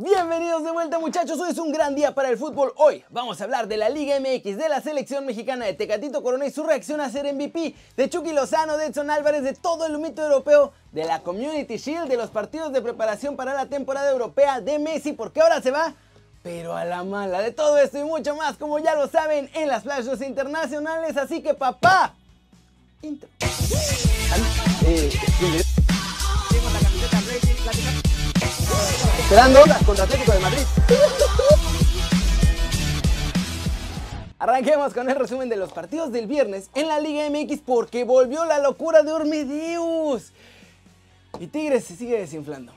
Bienvenidos de vuelta muchachos, hoy es un gran día para el fútbol. Hoy vamos a hablar de la Liga MX, de la selección mexicana de Tecatito Corona y su reacción a ser MVP, de Chucky Lozano, de Edson Álvarez, de todo el mito europeo, de la Community Shield, de los partidos de preparación para la temporada europea de Messi, porque ahora se va, pero a la mala. De todo esto y mucho más, como ya lo saben, en las flashes internacionales, así que papá, intro. Eh, Esperando contra Atlético de Madrid. Arranquemos con el resumen de los partidos del viernes en la Liga MX porque volvió la locura de Ormedeus. Y Tigres se sigue desinflando.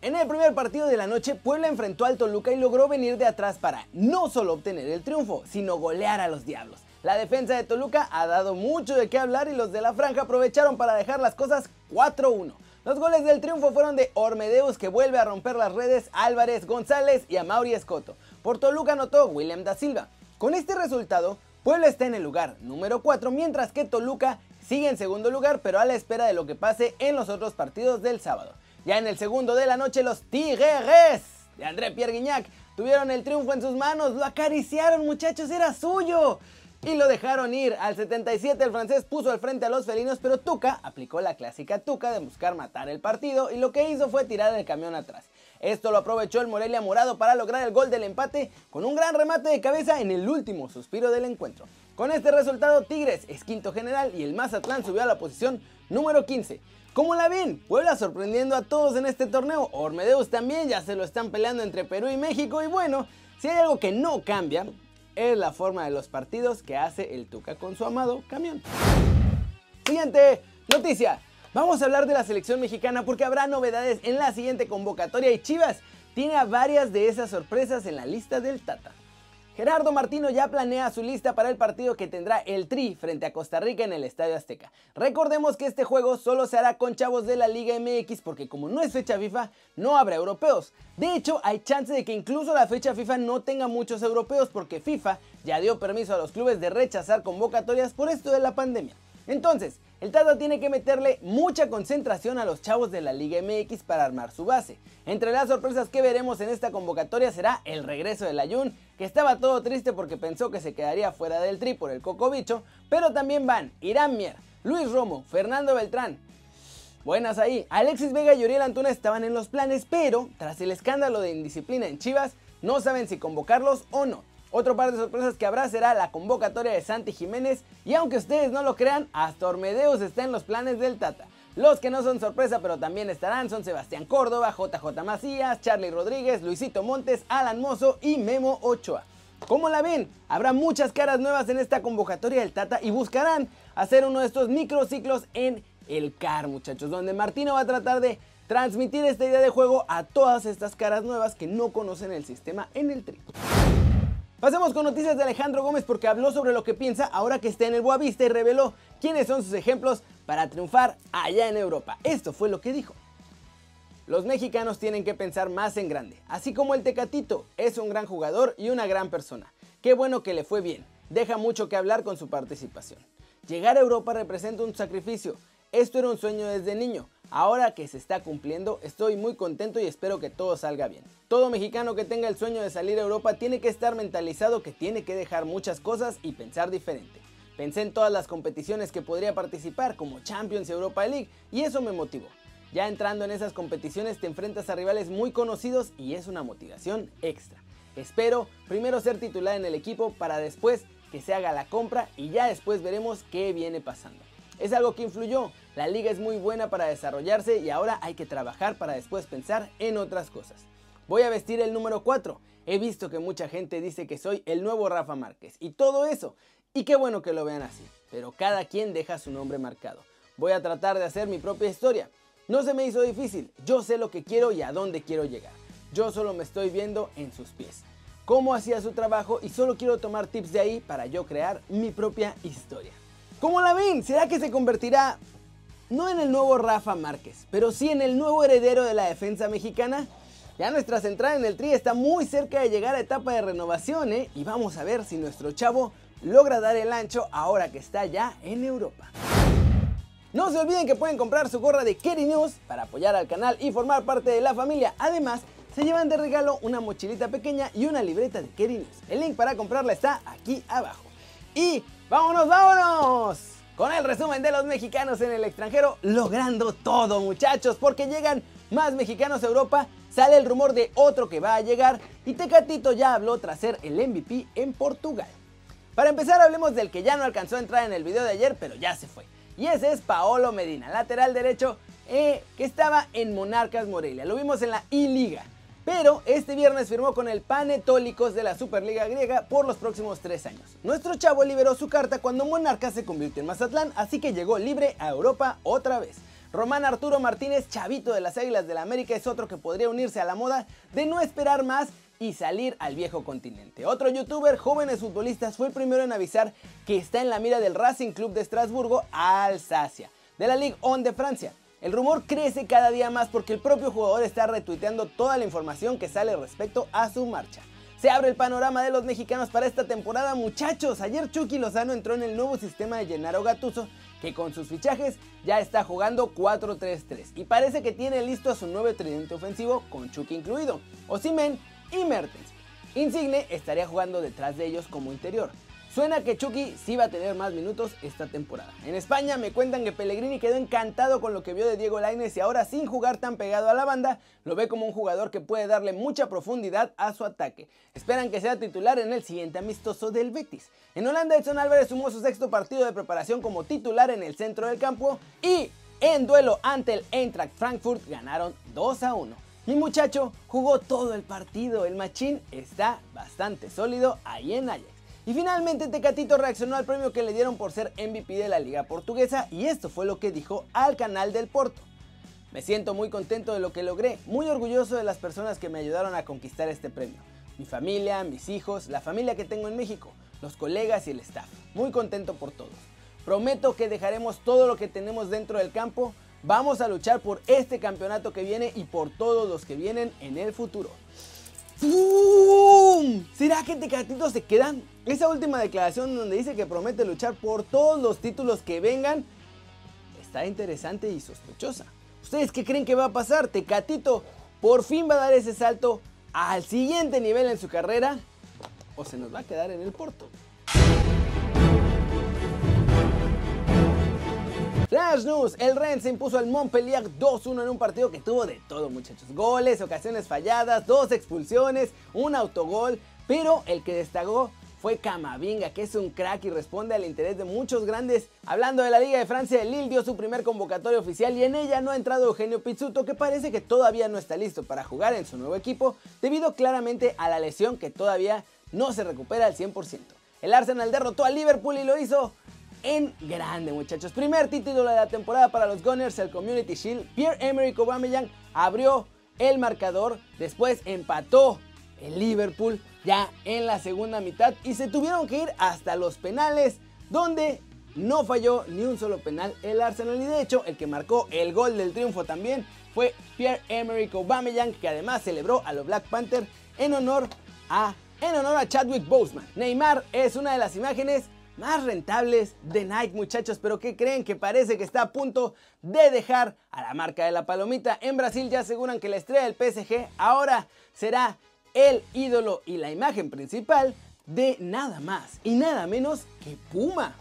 En el primer partido de la noche, Puebla enfrentó al Toluca y logró venir de atrás para no solo obtener el triunfo, sino golear a los Diablos. La defensa de Toluca ha dado mucho de qué hablar y los de la franja aprovecharon para dejar las cosas 4-1. Los goles del triunfo fueron de Ormedeus que vuelve a romper las redes, Álvarez, González y a Mauri Escoto. Por Toluca anotó William da Silva. Con este resultado, Puebla está en el lugar número 4, mientras que Toluca sigue en segundo lugar, pero a la espera de lo que pase en los otros partidos del sábado. Ya en el segundo de la noche, los Tigres de André Pierre Guignac tuvieron el triunfo en sus manos, lo acariciaron muchachos, era suyo y lo dejaron ir. Al 77 el francés puso al frente a los felinos, pero Tuca aplicó la clásica Tuca de buscar matar el partido y lo que hizo fue tirar el camión atrás. Esto lo aprovechó el Morelia Morado para lograr el gol del empate con un gran remate de cabeza en el último suspiro del encuentro. Con este resultado Tigres es quinto general y el Mazatlán subió a la posición número 15. ¿Cómo la ven? Puebla sorprendiendo a todos en este torneo. Ormedeus también ya se lo están peleando entre Perú y México. Y bueno, si hay algo que no cambia, es la forma de los partidos que hace el Tuca con su amado camión. Siguiente noticia. Vamos a hablar de la selección mexicana porque habrá novedades en la siguiente convocatoria y Chivas tiene a varias de esas sorpresas en la lista del Tata. Gerardo Martino ya planea su lista para el partido que tendrá el Tri frente a Costa Rica en el Estadio Azteca. Recordemos que este juego solo se hará con chavos de la Liga MX porque como no es fecha FIFA, no habrá europeos. De hecho, hay chance de que incluso la fecha FIFA no tenga muchos europeos porque FIFA ya dio permiso a los clubes de rechazar convocatorias por esto de la pandemia. Entonces, el Tata tiene que meterle mucha concentración a los chavos de la Liga MX para armar su base. Entre las sorpresas que veremos en esta convocatoria será el regreso del Ayun, que estaba todo triste porque pensó que se quedaría fuera del tri por el Coco Bicho, pero también van Irán Mier, Luis Romo, Fernando Beltrán. Buenas ahí, Alexis Vega y Uriel Antuna estaban en los planes, pero tras el escándalo de indisciplina en Chivas, no saben si convocarlos o no. Otro par de sorpresas que habrá será la convocatoria de Santi Jiménez y aunque ustedes no lo crean, hasta Ormedeus está en los planes del Tata. Los que no son sorpresa pero también estarán son Sebastián Córdoba, JJ Macías, Charlie Rodríguez, Luisito Montes, Alan Mozo y Memo Ochoa. ¿Cómo la ven? Habrá muchas caras nuevas en esta convocatoria del Tata y buscarán hacer uno de estos microciclos en el CAR, muchachos, donde Martino va a tratar de transmitir esta idea de juego a todas estas caras nuevas que no conocen el sistema en el tri. Pasemos con noticias de Alejandro Gómez porque habló sobre lo que piensa ahora que está en el Boavista y reveló quiénes son sus ejemplos para triunfar allá en Europa. Esto fue lo que dijo. Los mexicanos tienen que pensar más en grande, así como el Tecatito es un gran jugador y una gran persona. Qué bueno que le fue bien, deja mucho que hablar con su participación. Llegar a Europa representa un sacrificio, esto era un sueño desde niño, Ahora que se está cumpliendo, estoy muy contento y espero que todo salga bien. Todo mexicano que tenga el sueño de salir a Europa tiene que estar mentalizado que tiene que dejar muchas cosas y pensar diferente. Pensé en todas las competiciones que podría participar, como Champions Europa League, y eso me motivó. Ya entrando en esas competiciones te enfrentas a rivales muy conocidos y es una motivación extra. Espero primero ser titular en el equipo para después que se haga la compra y ya después veremos qué viene pasando. Es algo que influyó, la liga es muy buena para desarrollarse y ahora hay que trabajar para después pensar en otras cosas. Voy a vestir el número 4. He visto que mucha gente dice que soy el nuevo Rafa Márquez y todo eso. Y qué bueno que lo vean así. Pero cada quien deja su nombre marcado. Voy a tratar de hacer mi propia historia. No se me hizo difícil. Yo sé lo que quiero y a dónde quiero llegar. Yo solo me estoy viendo en sus pies. Cómo hacía su trabajo y solo quiero tomar tips de ahí para yo crear mi propia historia. ¿Cómo la ven? ¿Será que se convertirá no en el nuevo Rafa Márquez, pero sí en el nuevo heredero de la defensa mexicana. Ya nuestra central en el Tri está muy cerca de llegar a etapa de renovación, ¿eh? Y vamos a ver si nuestro chavo logra dar el ancho ahora que está ya en Europa. No se olviden que pueden comprar su gorra de Kerry News para apoyar al canal y formar parte de la familia. Además, se llevan de regalo una mochilita pequeña y una libreta de Kerinos. El link para comprarla está aquí abajo. Y vámonos, vámonos con el resumen de los mexicanos en el extranjero, logrando todo muchachos, porque llegan más mexicanos a Europa, sale el rumor de otro que va a llegar y Tecatito ya habló tras ser el MVP en Portugal. Para empezar hablemos del que ya no alcanzó a entrar en el video de ayer, pero ya se fue. Y ese es Paolo Medina, lateral derecho eh, que estaba en Monarcas Morelia. Lo vimos en la I-Liga. Pero este viernes firmó con el Panetólicos de la Superliga griega por los próximos tres años. Nuestro chavo liberó su carta cuando Monarcas se convirtió en Mazatlán, así que llegó libre a Europa otra vez. Román Arturo Martínez, chavito de las Águilas del la América, es otro que podría unirse a la moda de no esperar más y salir al viejo continente. Otro youtuber, jóvenes futbolistas, fue el primero en avisar que está en la mira del Racing Club de Estrasburgo, Alsacia, de la Ligue 1 de Francia. El rumor crece cada día más porque el propio jugador está retuiteando toda la información que sale respecto a su marcha. Se abre el panorama de los mexicanos para esta temporada, muchachos. Ayer Chucky Lozano entró en el nuevo sistema de Gennaro Gatuso, que con sus fichajes ya está jugando 4-3-3 y parece que tiene listo a su nuevo tridente ofensivo con Chucky incluido, Osimen y Mertens. Insigne estaría jugando detrás de ellos como interior. Suena que Chucky sí va a tener más minutos esta temporada. En España me cuentan que Pellegrini quedó encantado con lo que vio de Diego Lainez y ahora sin jugar tan pegado a la banda, lo ve como un jugador que puede darle mucha profundidad a su ataque. Esperan que sea titular en el siguiente amistoso del Betis. En Holanda Edson Álvarez sumó su sexto partido de preparación como titular en el centro del campo y en duelo ante el Eintracht Frankfurt ganaron 2 a 1. Mi muchacho jugó todo el partido, el machín está bastante sólido ahí en Ajax. Y finalmente Tecatito reaccionó al premio que le dieron por ser MVP de la liga portuguesa y esto fue lo que dijo al canal del Porto. Me siento muy contento de lo que logré, muy orgulloso de las personas que me ayudaron a conquistar este premio. Mi familia, mis hijos, la familia que tengo en México, los colegas y el staff. Muy contento por todos. Prometo que dejaremos todo lo que tenemos dentro del campo. Vamos a luchar por este campeonato que viene y por todos los que vienen en el futuro. ¿Será que Tecatito se quedan? Esa última declaración donde dice que promete luchar por todos los títulos que vengan está interesante y sospechosa. ¿Ustedes qué creen que va a pasar? Tecatito por fin va a dar ese salto al siguiente nivel en su carrera o se nos va a quedar en el Porto. Flash News, el Rennes se impuso al Montpellier 2-1 en un partido que tuvo de todo muchachos. Goles, ocasiones falladas, dos expulsiones, un autogol, pero el que destacó fue Camavinga, que es un crack y responde al interés de muchos grandes. Hablando de la Liga de Francia, el Lille dio su primer convocatoria oficial y en ella no ha entrado Eugenio Pizzuto, que parece que todavía no está listo para jugar en su nuevo equipo, debido claramente a la lesión que todavía no se recupera al 100%. El Arsenal derrotó al Liverpool y lo hizo en grande, muchachos. Primer título de la temporada para los Gunners, el Community Shield. Pierre-Emerick Aubameyang abrió el marcador, después empató el Liverpool ya en la segunda mitad y se tuvieron que ir hasta los penales, donde no falló ni un solo penal el Arsenal y de hecho el que marcó el gol del triunfo también fue Pierre-Emerick Aubameyang que además celebró a los Black Panther en honor a en honor a Chadwick Boseman. Neymar es una de las imágenes más rentables de Nike, muchachos. Pero ¿qué creen? Que parece que está a punto de dejar a la marca de la palomita. En Brasil ya aseguran que la estrella del PSG ahora será el ídolo y la imagen principal de nada más y nada menos que Puma.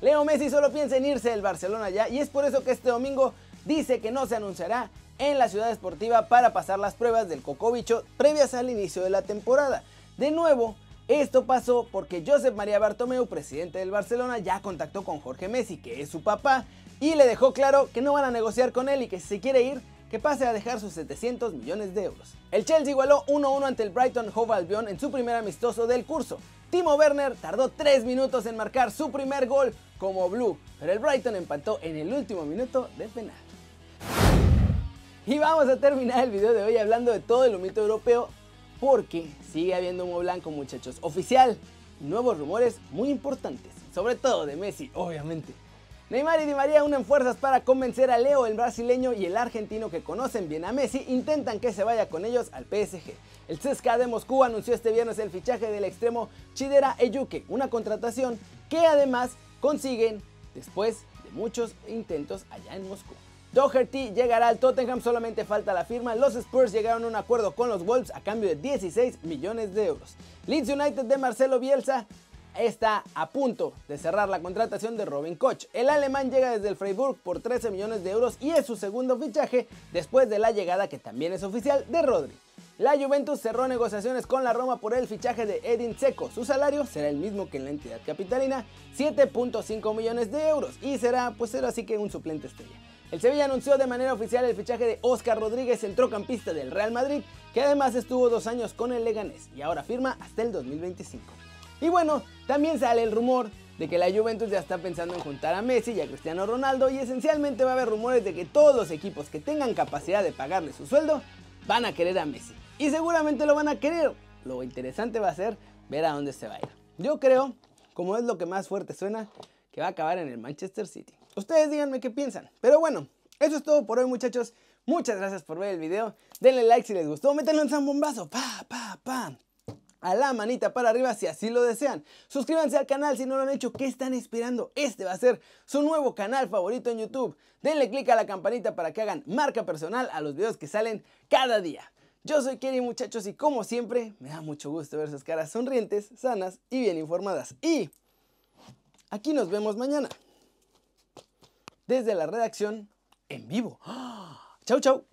Leo Messi solo piensa en irse del Barcelona ya y es por eso que este domingo dice que no se anunciará en la ciudad esportiva para pasar las pruebas del Cocobicho previas al inicio de la temporada. De nuevo, esto pasó porque Josep María Bartomeu, presidente del Barcelona, ya contactó con Jorge Messi, que es su papá, y le dejó claro que no van a negociar con él y que si se quiere ir, que pase a dejar sus 700 millones de euros. El Chelsea igualó 1-1 ante el Brighton Hove Albion en su primer amistoso del curso. Timo Werner tardó 3 minutos en marcar su primer gol como Blue, pero el Brighton empató en el último minuto de penal. Y vamos a terminar el video de hoy hablando de todo el humito europeo porque sigue habiendo humo blanco muchachos. Oficial, nuevos rumores muy importantes, sobre todo de Messi, obviamente. Neymar y Di María unen fuerzas para convencer a Leo, el brasileño y el argentino que conocen bien a Messi, intentan que se vaya con ellos al PSG. El CSKA de Moscú anunció este viernes el fichaje del extremo Chidera Eyuke, una contratación que además consiguen después de muchos intentos allá en Moscú. Doherty llegará al Tottenham, solamente falta la firma. Los Spurs llegaron a un acuerdo con los Wolves a cambio de 16 millones de euros. Leeds United de Marcelo Bielsa está a punto de cerrar la contratación de Robin Koch. El alemán llega desde el Freiburg por 13 millones de euros y es su segundo fichaje después de la llegada que también es oficial de Rodri. La Juventus cerró negociaciones con la Roma por el fichaje de Edin Seco. Su salario será el mismo que en la entidad capitalina, 7.5 millones de euros y será pues será así que un suplente estrella. El Sevilla anunció de manera oficial el fichaje de Oscar Rodríguez, centrocampista del Real Madrid, que además estuvo dos años con el Leganés y ahora firma hasta el 2025. Y bueno, también sale el rumor de que la Juventus ya está pensando en juntar a Messi y a Cristiano Ronaldo y esencialmente va a haber rumores de que todos los equipos que tengan capacidad de pagarle su sueldo van a querer a Messi. Y seguramente lo van a querer. Lo interesante va a ser ver a dónde se va a ir. Yo creo, como es lo que más fuerte suena, que va a acabar en el Manchester City. Ustedes díganme qué piensan. Pero bueno, eso es todo por hoy muchachos. Muchas gracias por ver el video. Denle like si les gustó. Métanlo en zambombazo. Pa, pa, pa. A la manita para arriba si así lo desean. Suscríbanse al canal si no lo han hecho. ¿Qué están esperando? Este va a ser su nuevo canal favorito en YouTube. Denle click a la campanita para que hagan marca personal a los videos que salen cada día. Yo soy Kenny muchachos y como siempre me da mucho gusto ver sus caras sonrientes, sanas y bien informadas. Y aquí nos vemos mañana. Desde la redacción en vivo. ¡Chau, chau!